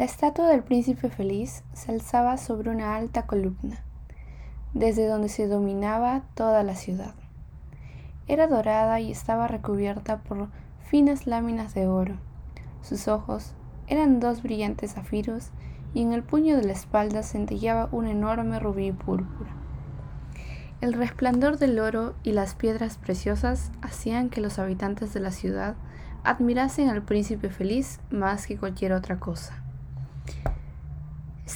La estatua del príncipe feliz se alzaba sobre una alta columna, desde donde se dominaba toda la ciudad. Era dorada y estaba recubierta por finas láminas de oro. Sus ojos eran dos brillantes zafiros y en el puño de la espalda centellaba un enorme rubí púrpura. El resplandor del oro y las piedras preciosas hacían que los habitantes de la ciudad admirasen al príncipe feliz más que cualquier otra cosa.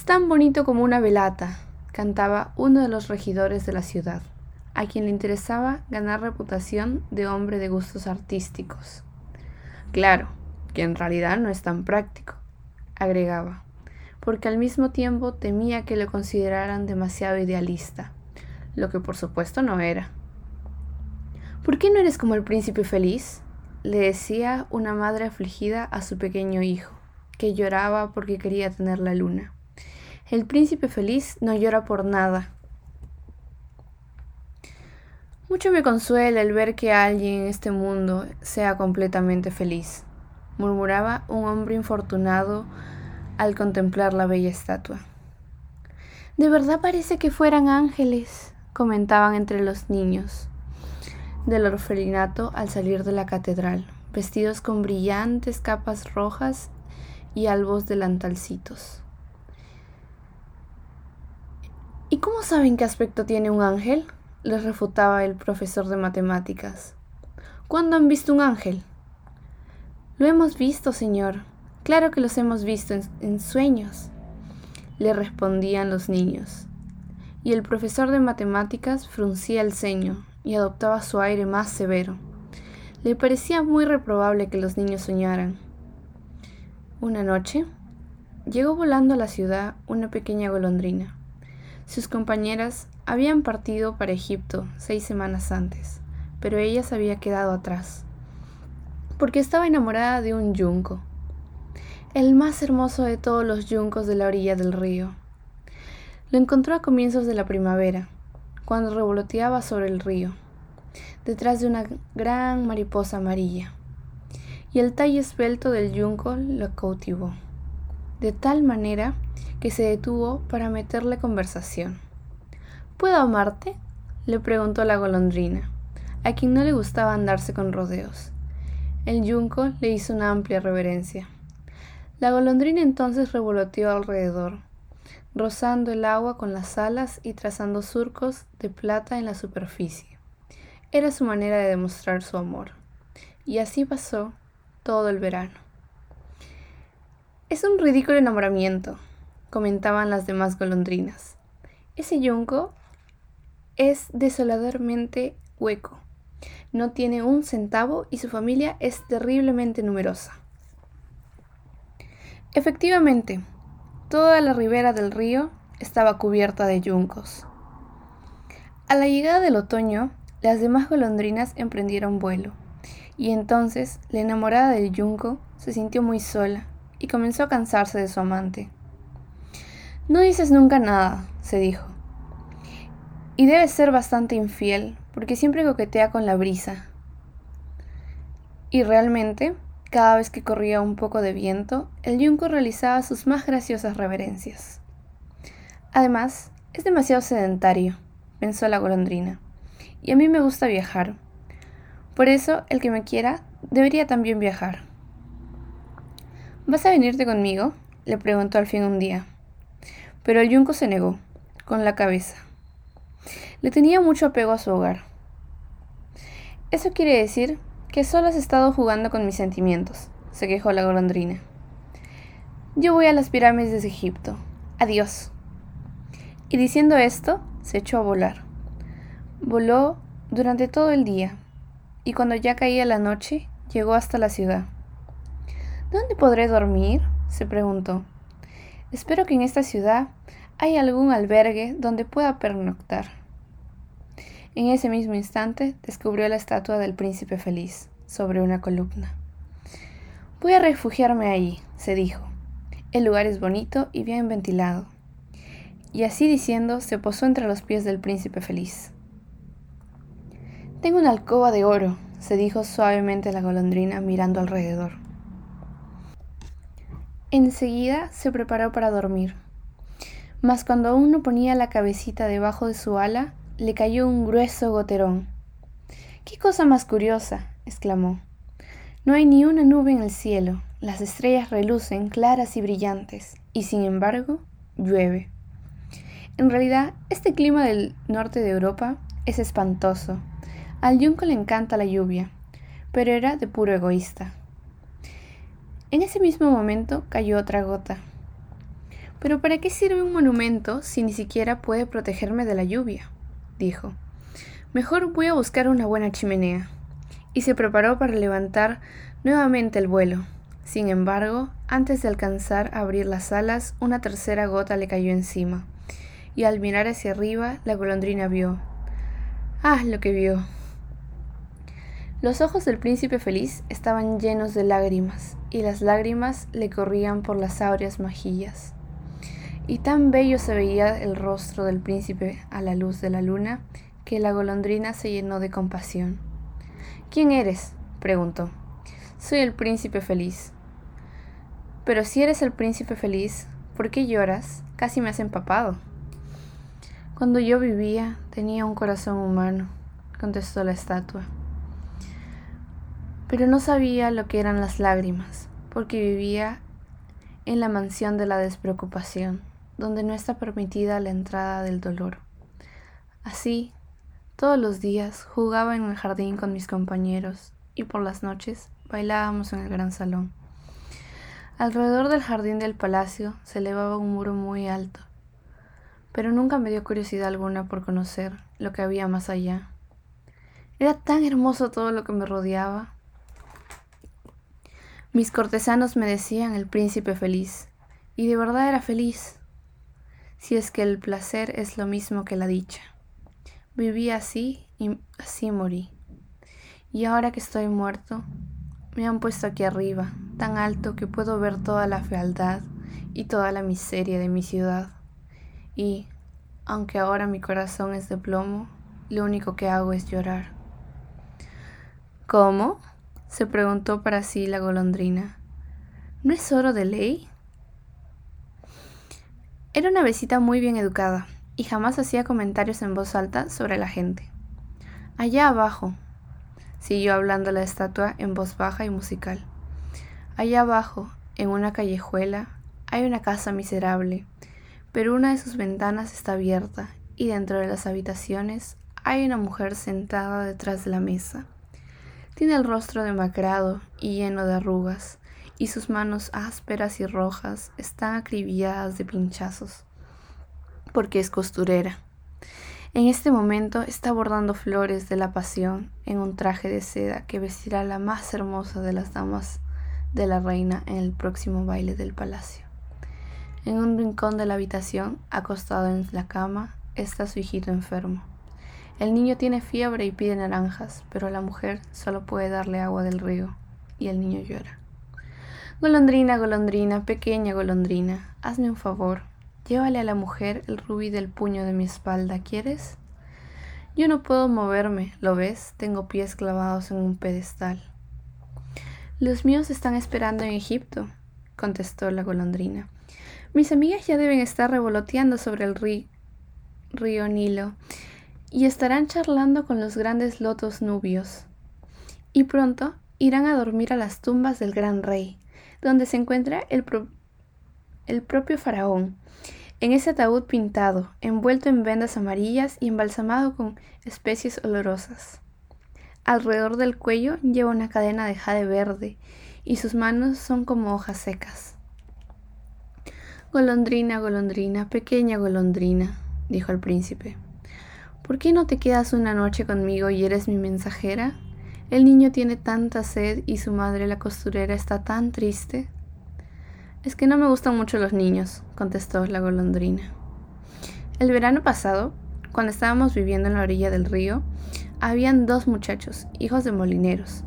Tan bonito como una velata, cantaba uno de los regidores de la ciudad, a quien le interesaba ganar reputación de hombre de gustos artísticos. Claro, que en realidad no es tan práctico, agregaba, porque al mismo tiempo temía que lo consideraran demasiado idealista lo que por supuesto no era. ¿Por qué no eres como el príncipe feliz? le decía una madre afligida a su pequeño hijo, que lloraba porque quería tener la luna. El príncipe feliz no llora por nada. Mucho me consuela el ver que alguien en este mundo sea completamente feliz, murmuraba un hombre infortunado al contemplar la bella estatua. De verdad parece que fueran ángeles, comentaban entre los niños del orfelinato al salir de la catedral, vestidos con brillantes capas rojas y albos delantalcitos. ¿Y cómo saben qué aspecto tiene un ángel? les refutaba el profesor de matemáticas. ¿Cuándo han visto un ángel? Lo hemos visto, señor. Claro que los hemos visto en, en sueños, le respondían los niños y el profesor de matemáticas fruncía el ceño y adoptaba su aire más severo. Le parecía muy reprobable que los niños soñaran. Una noche, llegó volando a la ciudad una pequeña golondrina. Sus compañeras habían partido para Egipto seis semanas antes, pero ella se había quedado atrás, porque estaba enamorada de un yunco, el más hermoso de todos los yuncos de la orilla del río. Lo encontró a comienzos de la primavera, cuando revoloteaba sobre el río, detrás de una gran mariposa amarilla, y el tallo esbelto del yunco lo cautivó, de tal manera que se detuvo para meterle conversación. ¿Puedo amarte? le preguntó la golondrina, a quien no le gustaba andarse con rodeos. El yunco le hizo una amplia reverencia. La golondrina entonces revoloteó alrededor, rozando el agua con las alas y trazando surcos de plata en la superficie. Era su manera de demostrar su amor. Y así pasó todo el verano. Es un ridículo enamoramiento, comentaban las demás golondrinas. Ese yunco es desoladormente hueco. No tiene un centavo y su familia es terriblemente numerosa. Efectivamente, Toda la ribera del río estaba cubierta de yuncos. A la llegada del otoño, las demás golondrinas emprendieron vuelo, y entonces la enamorada del yunco se sintió muy sola y comenzó a cansarse de su amante. No dices nunca nada, se dijo. Y debe ser bastante infiel, porque siempre coquetea con la brisa. Y realmente, cada vez que corría un poco de viento, el yunco realizaba sus más graciosas reverencias. Además, es demasiado sedentario, pensó la golondrina, y a mí me gusta viajar. Por eso, el que me quiera debería también viajar. ¿Vas a venirte conmigo? le preguntó al fin un día. Pero el yunco se negó, con la cabeza. Le tenía mucho apego a su hogar. Eso quiere decir que solo has estado jugando con mis sentimientos, se quejó la golondrina. Yo voy a las pirámides de Egipto. Adiós. Y diciendo esto, se echó a volar. Voló durante todo el día, y cuando ya caía la noche, llegó hasta la ciudad. ¿Dónde podré dormir? se preguntó. Espero que en esta ciudad haya algún albergue donde pueda pernoctar. En ese mismo instante descubrió la estatua del príncipe feliz sobre una columna. Voy a refugiarme ahí, se dijo. El lugar es bonito y bien ventilado. Y así diciendo, se posó entre los pies del príncipe feliz. Tengo una alcoba de oro, se dijo suavemente la golondrina mirando alrededor. Enseguida se preparó para dormir. Mas cuando aún no ponía la cabecita debajo de su ala, le cayó un grueso goterón. ¡Qué cosa más curiosa! exclamó. No hay ni una nube en el cielo, las estrellas relucen claras y brillantes, y sin embargo, llueve. En realidad, este clima del norte de Europa es espantoso. Al yunco le encanta la lluvia, pero era de puro egoísta. En ese mismo momento cayó otra gota. Pero ¿para qué sirve un monumento si ni siquiera puede protegerme de la lluvia? dijo. Mejor voy a buscar una buena chimenea. Y se preparó para levantar nuevamente el vuelo. Sin embargo, antes de alcanzar a abrir las alas, una tercera gota le cayó encima. Y al mirar hacia arriba, la golondrina vio. Ah, lo que vio. Los ojos del príncipe feliz estaban llenos de lágrimas, y las lágrimas le corrían por las áureas mejillas. Y tan bello se veía el rostro del príncipe a la luz de la luna, que la golondrina se llenó de compasión. ¿Quién eres? preguntó. Soy el príncipe feliz. Pero si eres el príncipe feliz, ¿por qué lloras? Casi me has empapado. Cuando yo vivía, tenía un corazón humano, contestó la estatua pero no sabía lo que eran las lágrimas, porque vivía en la mansión de la despreocupación, donde no está permitida la entrada del dolor. Así, todos los días jugaba en el jardín con mis compañeros y por las noches bailábamos en el gran salón. Alrededor del jardín del palacio se elevaba un muro muy alto, pero nunca me dio curiosidad alguna por conocer lo que había más allá. Era tan hermoso todo lo que me rodeaba mis cortesanos me decían el príncipe feliz, y de verdad era feliz, si es que el placer es lo mismo que la dicha. Viví así y así morí. Y ahora que estoy muerto, me han puesto aquí arriba, tan alto que puedo ver toda la fealdad y toda la miseria de mi ciudad. Y, aunque ahora mi corazón es de plomo, lo único que hago es llorar. ¿Cómo? Se preguntó para sí la golondrina. ¿No es oro de ley? Era una besita muy bien educada y jamás hacía comentarios en voz alta sobre la gente. Allá abajo, siguió hablando la estatua en voz baja y musical. Allá abajo, en una callejuela, hay una casa miserable, pero una de sus ventanas está abierta y dentro de las habitaciones hay una mujer sentada detrás de la mesa. Tiene el rostro demacrado y lleno de arrugas, y sus manos ásperas y rojas están acribilladas de pinchazos, porque es costurera. En este momento está bordando flores de la pasión en un traje de seda que vestirá la más hermosa de las damas de la reina en el próximo baile del palacio. En un rincón de la habitación, acostado en la cama, está su hijito enfermo. El niño tiene fiebre y pide naranjas, pero la mujer solo puede darle agua del río, y el niño llora. Golondrina, golondrina, pequeña golondrina, hazme un favor, llévale a la mujer el rubí del puño de mi espalda, ¿quieres? Yo no puedo moverme, ¿lo ves? Tengo pies clavados en un pedestal. Los míos están esperando en Egipto, contestó la golondrina. Mis amigas ya deben estar revoloteando sobre el río Nilo y estarán charlando con los grandes lotos nubios. Y pronto irán a dormir a las tumbas del gran rey, donde se encuentra el, el propio faraón, en ese ataúd pintado, envuelto en vendas amarillas y embalsamado con especies olorosas. Alrededor del cuello lleva una cadena de jade verde y sus manos son como hojas secas. Golondrina, golondrina, pequeña golondrina, dijo el príncipe. ¿Por qué no te quedas una noche conmigo y eres mi mensajera? El niño tiene tanta sed y su madre, la costurera, está tan triste. Es que no me gustan mucho los niños, contestó la golondrina. El verano pasado, cuando estábamos viviendo en la orilla del río, habían dos muchachos, hijos de molineros,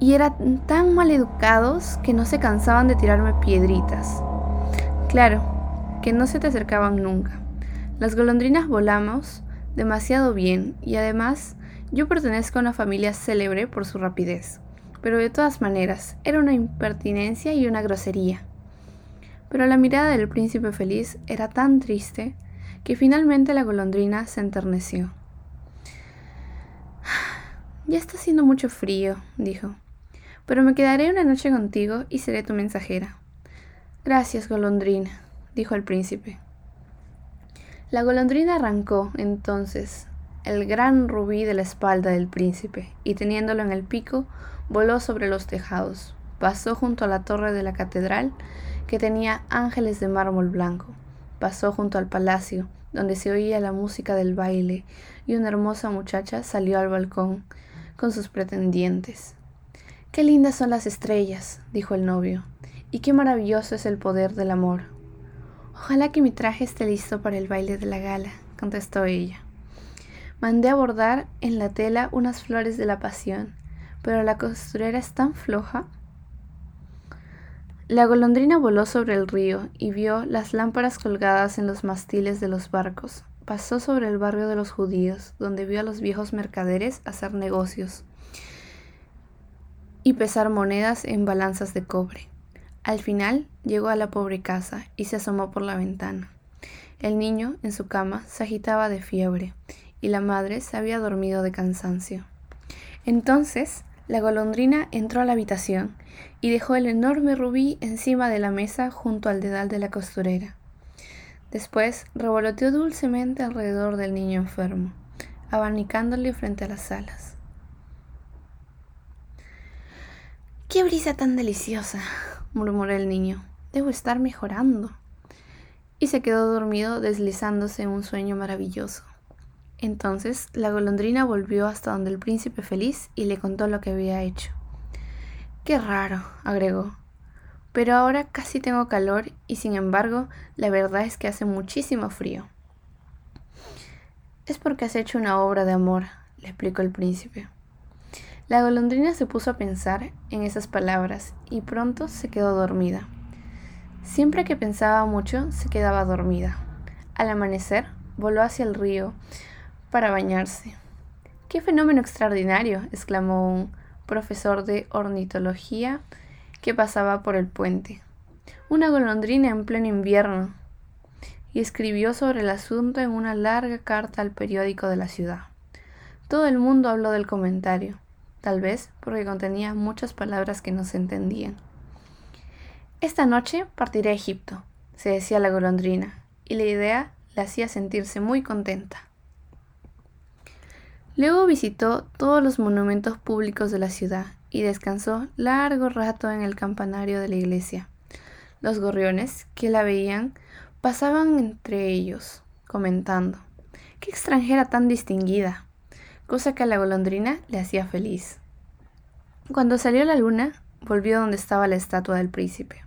y eran tan mal educados que no se cansaban de tirarme piedritas. Claro, que no se te acercaban nunca. Las golondrinas volamos demasiado bien y además yo pertenezco a una familia célebre por su rapidez. Pero de todas maneras, era una impertinencia y una grosería. Pero la mirada del príncipe feliz era tan triste que finalmente la golondrina se enterneció. Ya está haciendo mucho frío, dijo, pero me quedaré una noche contigo y seré tu mensajera. Gracias, golondrina, dijo el príncipe. La golondrina arrancó entonces el gran rubí de la espalda del príncipe y teniéndolo en el pico, voló sobre los tejados, pasó junto a la torre de la catedral que tenía ángeles de mármol blanco, pasó junto al palacio donde se oía la música del baile y una hermosa muchacha salió al balcón con sus pretendientes. Qué lindas son las estrellas, dijo el novio, y qué maravilloso es el poder del amor. Ojalá que mi traje esté listo para el baile de la gala, contestó ella. Mandé a bordar en la tela unas flores de la pasión, pero la costurera es tan floja. La golondrina voló sobre el río y vio las lámparas colgadas en los mastiles de los barcos. Pasó sobre el barrio de los judíos, donde vio a los viejos mercaderes hacer negocios y pesar monedas en balanzas de cobre. Al final llegó a la pobre casa y se asomó por la ventana. El niño, en su cama, se agitaba de fiebre y la madre se había dormido de cansancio. Entonces la golondrina entró a la habitación y dejó el enorme rubí encima de la mesa junto al dedal de la costurera. Después revoloteó dulcemente alrededor del niño enfermo, abanicándole frente a las alas. ¡Qué brisa tan deliciosa! Murmuró el niño. Debo estar mejorando. Y se quedó dormido deslizándose en un sueño maravilloso. Entonces la golondrina volvió hasta donde el príncipe feliz y le contó lo que había hecho. Qué raro, agregó. Pero ahora casi tengo calor y sin embargo la verdad es que hace muchísimo frío. Es porque has hecho una obra de amor, le explicó el príncipe. La golondrina se puso a pensar en esas palabras y pronto se quedó dormida. Siempre que pensaba mucho, se quedaba dormida. Al amanecer, voló hacia el río para bañarse. ¡Qué fenómeno extraordinario! exclamó un profesor de ornitología que pasaba por el puente. Una golondrina en pleno invierno. Y escribió sobre el asunto en una larga carta al periódico de la ciudad. Todo el mundo habló del comentario tal vez porque contenía muchas palabras que no se entendían. Esta noche partiré a Egipto, se decía la golondrina, y la idea la hacía sentirse muy contenta. Luego visitó todos los monumentos públicos de la ciudad y descansó largo rato en el campanario de la iglesia. Los gorriones que la veían pasaban entre ellos, comentando, ¡Qué extranjera tan distinguida! Cosa que a la golondrina le hacía feliz. Cuando salió la luna, volvió donde estaba la estatua del príncipe.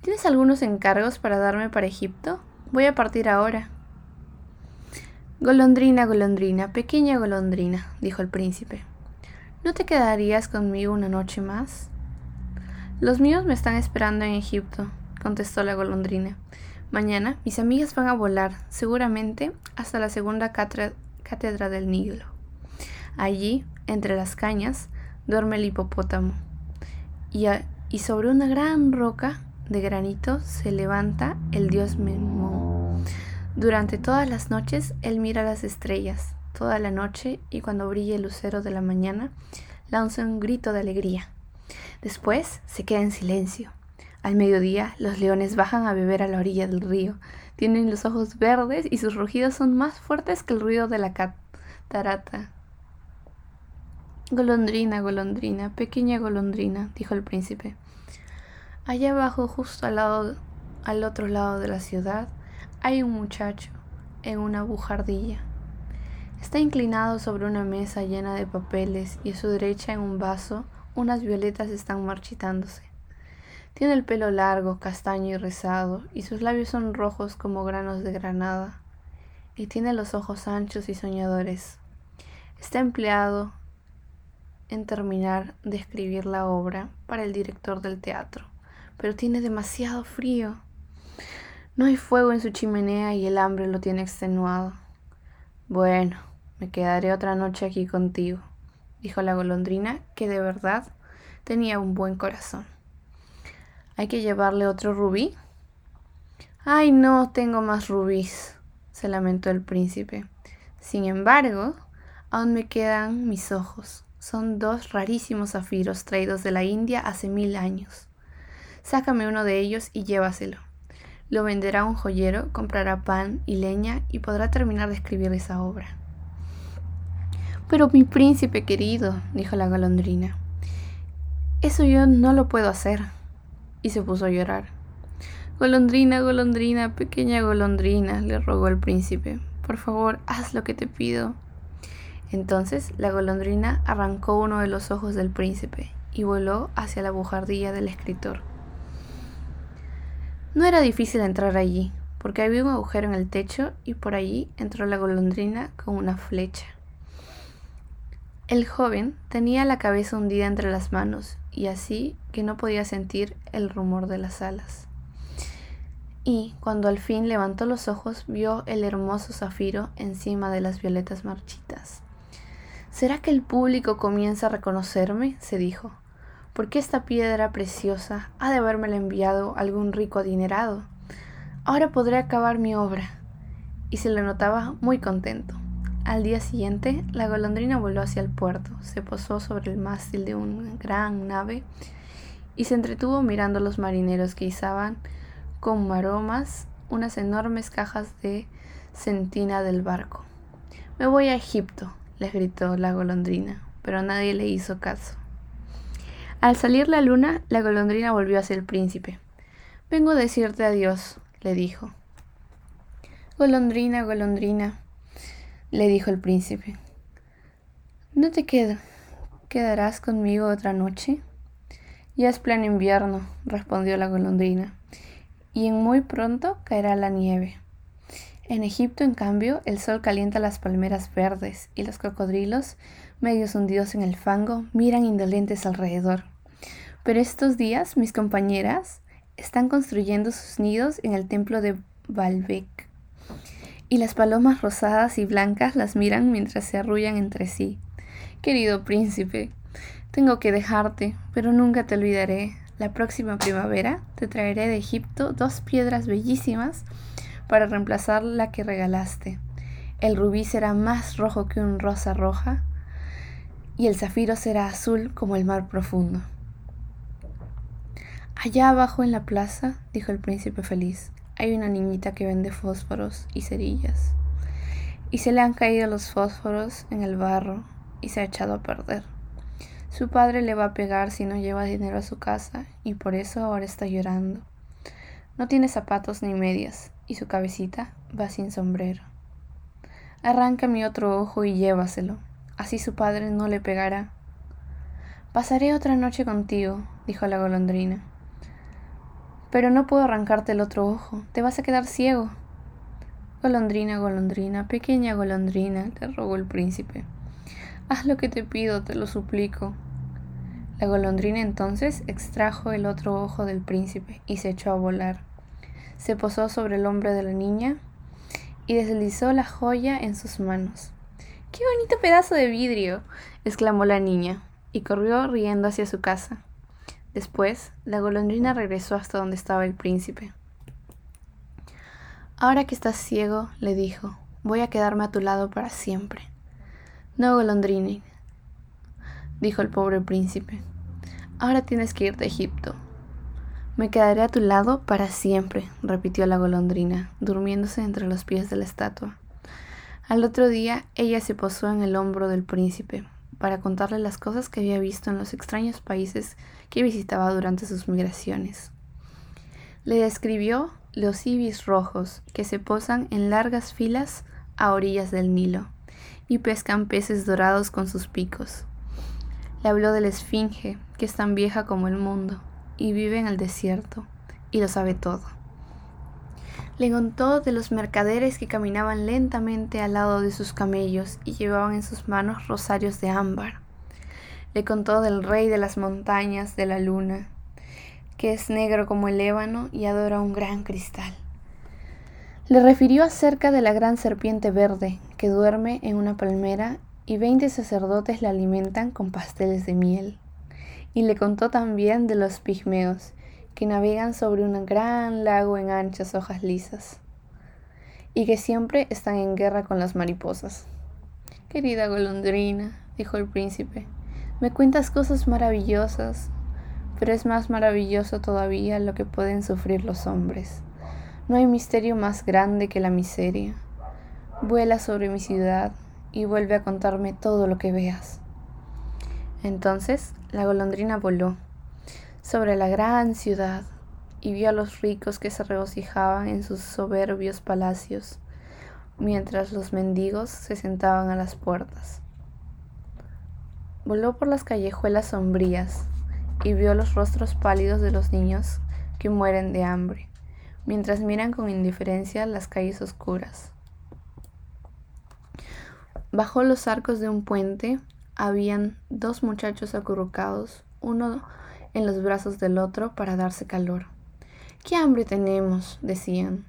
¿Tienes algunos encargos para darme para Egipto? Voy a partir ahora. Golondrina, golondrina, pequeña golondrina, dijo el príncipe. ¿No te quedarías conmigo una noche más? Los míos me están esperando en Egipto, contestó la golondrina. Mañana mis amigas van a volar, seguramente, hasta la segunda cátedra Cátedra del Nilo. Allí, entre las cañas, duerme el hipopótamo. Y, sobre una gran roca de granito se levanta el dios Memón. Durante todas las noches él mira las estrellas, toda la noche y cuando brille el lucero de la mañana, lanza un grito de alegría. Después se queda en silencio. Al mediodía los leones bajan a beber a la orilla del río, tienen los ojos verdes y sus rugidos son más fuertes que el ruido de la catarata. Golondrina, golondrina, pequeña golondrina, dijo el príncipe. Allá abajo, justo al lado, al otro lado de la ciudad, hay un muchacho en una bujardilla. Está inclinado sobre una mesa llena de papeles y a su derecha en un vaso unas violetas están marchitándose. Tiene el pelo largo, castaño y rizado, y sus labios son rojos como granos de granada, y tiene los ojos anchos y soñadores. Está empleado en terminar de escribir la obra para el director del teatro, pero tiene demasiado frío. No hay fuego en su chimenea y el hambre lo tiene extenuado. Bueno, me quedaré otra noche aquí contigo, dijo la golondrina, que de verdad tenía un buen corazón. ¿Hay que llevarle otro rubí? Ay, no tengo más rubíes, se lamentó el príncipe. Sin embargo, aún me quedan mis ojos. Son dos rarísimos zafiros traídos de la India hace mil años. Sácame uno de ellos y llévaselo. Lo venderá un joyero, comprará pan y leña y podrá terminar de escribir esa obra. Pero mi príncipe querido, dijo la golondrina, eso yo no lo puedo hacer. Y se puso a llorar. Golondrina, golondrina, pequeña golondrina, le rogó el príncipe, por favor, haz lo que te pido. Entonces la golondrina arrancó uno de los ojos del príncipe y voló hacia la bujardilla del escritor. No era difícil entrar allí, porque había un agujero en el techo y por allí entró la golondrina con una flecha. El joven tenía la cabeza hundida entre las manos y así que no podía sentir el rumor de las alas. Y cuando al fin levantó los ojos vio el hermoso zafiro encima de las violetas marchitas. ¿Será que el público comienza a reconocerme? se dijo porque esta piedra preciosa ha de habérmela enviado algún rico adinerado. Ahora podré acabar mi obra. Y se le notaba muy contento. Al día siguiente, la golondrina voló hacia el puerto, se posó sobre el mástil de una gran nave y se entretuvo mirando a los marineros que izaban con maromas unas enormes cajas de centina del barco. Me voy a Egipto, les gritó la golondrina, pero nadie le hizo caso. Al salir la luna, la golondrina volvió hacia el príncipe. Vengo a decirte adiós, le dijo. Golondrina, golondrina, le dijo el príncipe. ¿No te quedo? ¿Quedarás conmigo otra noche? Ya es pleno invierno, respondió la golondrina, y en muy pronto caerá la nieve. En Egipto, en cambio, el sol calienta las palmeras verdes y los cocodrilos, medios hundidos en el fango, miran indolentes alrededor. Pero estos días mis compañeras están construyendo sus nidos en el templo de Baalbek. Y las palomas rosadas y blancas las miran mientras se arrullan entre sí. Querido príncipe, tengo que dejarte, pero nunca te olvidaré. La próxima primavera te traeré de Egipto dos piedras bellísimas para reemplazar la que regalaste. El rubí será más rojo que un rosa roja y el zafiro será azul como el mar profundo. Allá abajo en la plaza, dijo el príncipe feliz, hay una niñita que vende fósforos y cerillas. Y se le han caído los fósforos en el barro y se ha echado a perder. Su padre le va a pegar si no lleva dinero a su casa y por eso ahora está llorando. No tiene zapatos ni medias y su cabecita va sin sombrero. Arranca mi otro ojo y llévaselo, así su padre no le pegará. Pasaré otra noche contigo, dijo la golondrina. Pero no puedo arrancarte el otro ojo, te vas a quedar ciego. Golondrina, golondrina, pequeña golondrina, le rogó el príncipe. Haz lo que te pido, te lo suplico. La golondrina entonces extrajo el otro ojo del príncipe y se echó a volar. Se posó sobre el hombro de la niña y deslizó la joya en sus manos. ¡Qué bonito pedazo de vidrio! exclamó la niña, y corrió riendo hacia su casa. Después, la golondrina regresó hasta donde estaba el príncipe. Ahora que estás ciego, le dijo, voy a quedarme a tu lado para siempre. No, golondrina, dijo el pobre príncipe. Ahora tienes que irte a Egipto. Me quedaré a tu lado para siempre, repitió la golondrina, durmiéndose entre los pies de la estatua. Al otro día, ella se posó en el hombro del príncipe, para contarle las cosas que había visto en los extraños países que visitaba durante sus migraciones. Le describió los ibis rojos que se posan en largas filas a orillas del Nilo y pescan peces dorados con sus picos. Le habló de la esfinge, que es tan vieja como el mundo y vive en el desierto y lo sabe todo. Le contó de los mercaderes que caminaban lentamente al lado de sus camellos y llevaban en sus manos rosarios de ámbar. Le contó del rey de las montañas de la luna, que es negro como el ébano y adora un gran cristal. Le refirió acerca de la gran serpiente verde que duerme en una palmera y veinte sacerdotes la alimentan con pasteles de miel. Y le contó también de los pigmeos, que navegan sobre un gran lago en anchas hojas lisas y que siempre están en guerra con las mariposas. Querida golondrina, dijo el príncipe, me cuentas cosas maravillosas, pero es más maravilloso todavía lo que pueden sufrir los hombres. No hay misterio más grande que la miseria. Vuela sobre mi ciudad y vuelve a contarme todo lo que veas. Entonces la golondrina voló sobre la gran ciudad y vio a los ricos que se regocijaban en sus soberbios palacios, mientras los mendigos se sentaban a las puertas. Voló por las callejuelas sombrías y vio los rostros pálidos de los niños que mueren de hambre, mientras miran con indiferencia las calles oscuras. Bajo los arcos de un puente habían dos muchachos acurrucados, uno en los brazos del otro para darse calor. ¡Qué hambre tenemos! decían.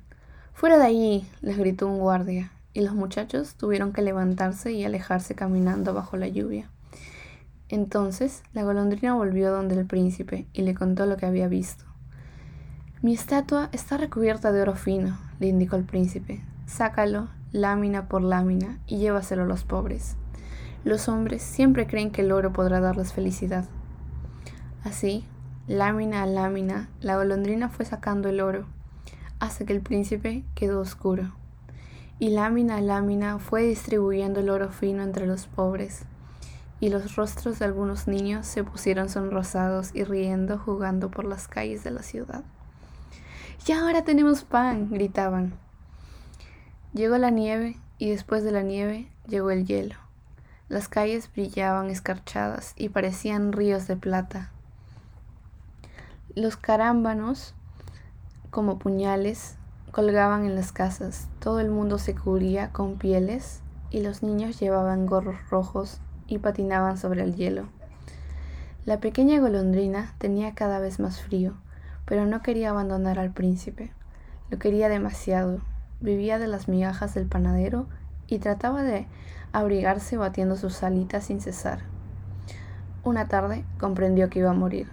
Fuera de allí, les gritó un guardia, y los muchachos tuvieron que levantarse y alejarse caminando bajo la lluvia. Entonces la golondrina volvió donde el príncipe y le contó lo que había visto. Mi estatua está recubierta de oro fino, le indicó el príncipe. Sácalo, lámina por lámina, y llévaselo a los pobres. Los hombres siempre creen que el oro podrá darles felicidad. Así, lámina a lámina, la golondrina fue sacando el oro, hasta que el príncipe quedó oscuro. Y lámina a lámina fue distribuyendo el oro fino entre los pobres, y los rostros de algunos niños se pusieron sonrosados y riendo jugando por las calles de la ciudad. ¡Ya ahora tenemos pan! gritaban. Llegó la nieve y después de la nieve llegó el hielo. Las calles brillaban escarchadas y parecían ríos de plata. Los carámbanos, como puñales, colgaban en las casas. Todo el mundo se cubría con pieles y los niños llevaban gorros rojos y patinaban sobre el hielo. La pequeña golondrina tenía cada vez más frío, pero no quería abandonar al príncipe. Lo quería demasiado. Vivía de las migajas del panadero y trataba de abrigarse batiendo sus alitas sin cesar. Una tarde comprendió que iba a morir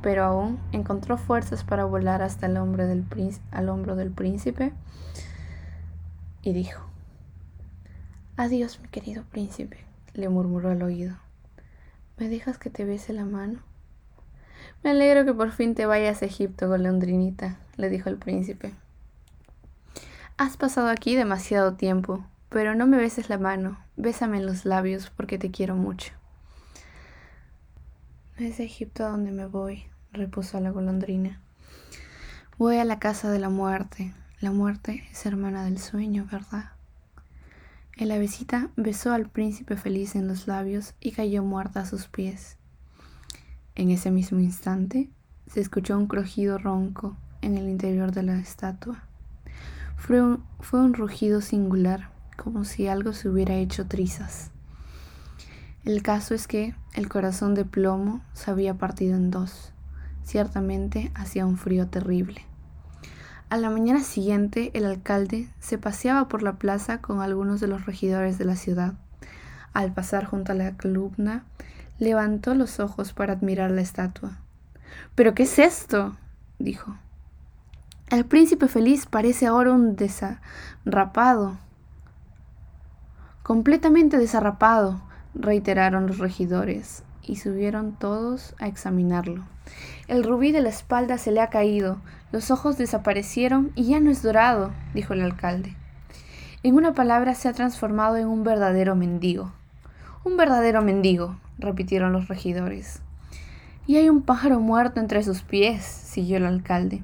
pero aún encontró fuerzas para volar hasta el hombro del, al hombro del príncipe y dijo, Adiós, mi querido príncipe, le murmuró al oído. ¿Me dejas que te bese la mano? Me alegro que por fin te vayas a Egipto, golondrinita, le dijo el príncipe. Has pasado aquí demasiado tiempo, pero no me beses la mano, bésame en los labios porque te quiero mucho. Es Egipto a donde me voy, repuso la golondrina. Voy a la casa de la muerte. La muerte es hermana del sueño, ¿verdad? El avecita besó al príncipe feliz en los labios y cayó muerta a sus pies. En ese mismo instante se escuchó un crujido ronco en el interior de la estatua. Fue un, fue un rugido singular, como si algo se hubiera hecho trizas. El caso es que el corazón de plomo se había partido en dos. Ciertamente hacía un frío terrible. A la mañana siguiente el alcalde se paseaba por la plaza con algunos de los regidores de la ciudad. Al pasar junto a la columna, levantó los ojos para admirar la estatua. ¿Pero qué es esto? dijo. El príncipe feliz parece ahora un desarrapado. Completamente desarrapado, reiteraron los regidores, y subieron todos a examinarlo. El rubí de la espalda se le ha caído, los ojos desaparecieron y ya no es dorado, dijo el alcalde. En una palabra se ha transformado en un verdadero mendigo. Un verdadero mendigo, repitieron los regidores. Y hay un pájaro muerto entre sus pies, siguió el alcalde.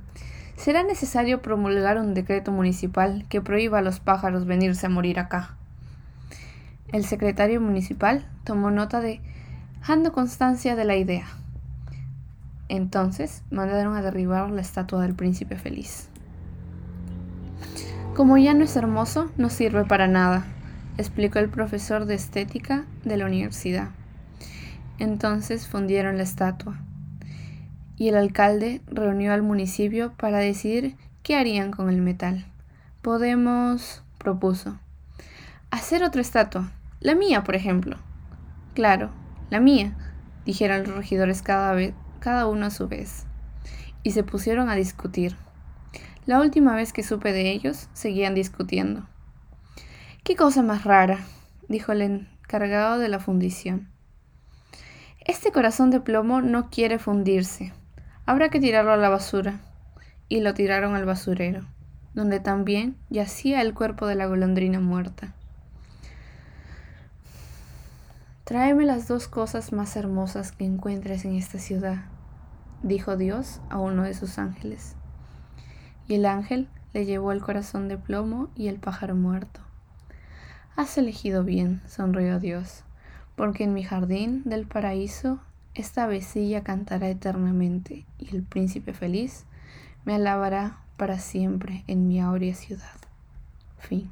Será necesario promulgar un decreto municipal que prohíba a los pájaros venirse a morir acá. El secretario municipal tomó nota de dando constancia de la idea. Entonces mandaron a derribar la estatua del príncipe feliz. Como ya no es hermoso, no sirve para nada, explicó el profesor de estética de la universidad. Entonces fundieron la estatua y el alcalde reunió al municipio para decidir qué harían con el metal. Podemos, propuso, hacer otra estatua, la mía, por ejemplo. Claro, la mía, dijeron los regidores cada, vez, cada uno a su vez. y se pusieron a discutir. La última vez que supe de ellos, seguían discutiendo. ¿Qué cosa más rara? dijo el encargado de la fundición. Este corazón de plomo no quiere fundirse. Habrá que tirarlo a la basura. Y lo tiraron al basurero, donde también yacía el cuerpo de la golondrina muerta. Tráeme las dos cosas más hermosas que encuentres en esta ciudad, dijo Dios a uno de sus ángeles. Y el ángel le llevó el corazón de plomo y el pájaro muerto. Has elegido bien, sonrió Dios, porque en mi jardín del paraíso esta vecilla cantará eternamente y el príncipe feliz me alabará para siempre en mi áurea ciudad. Fin.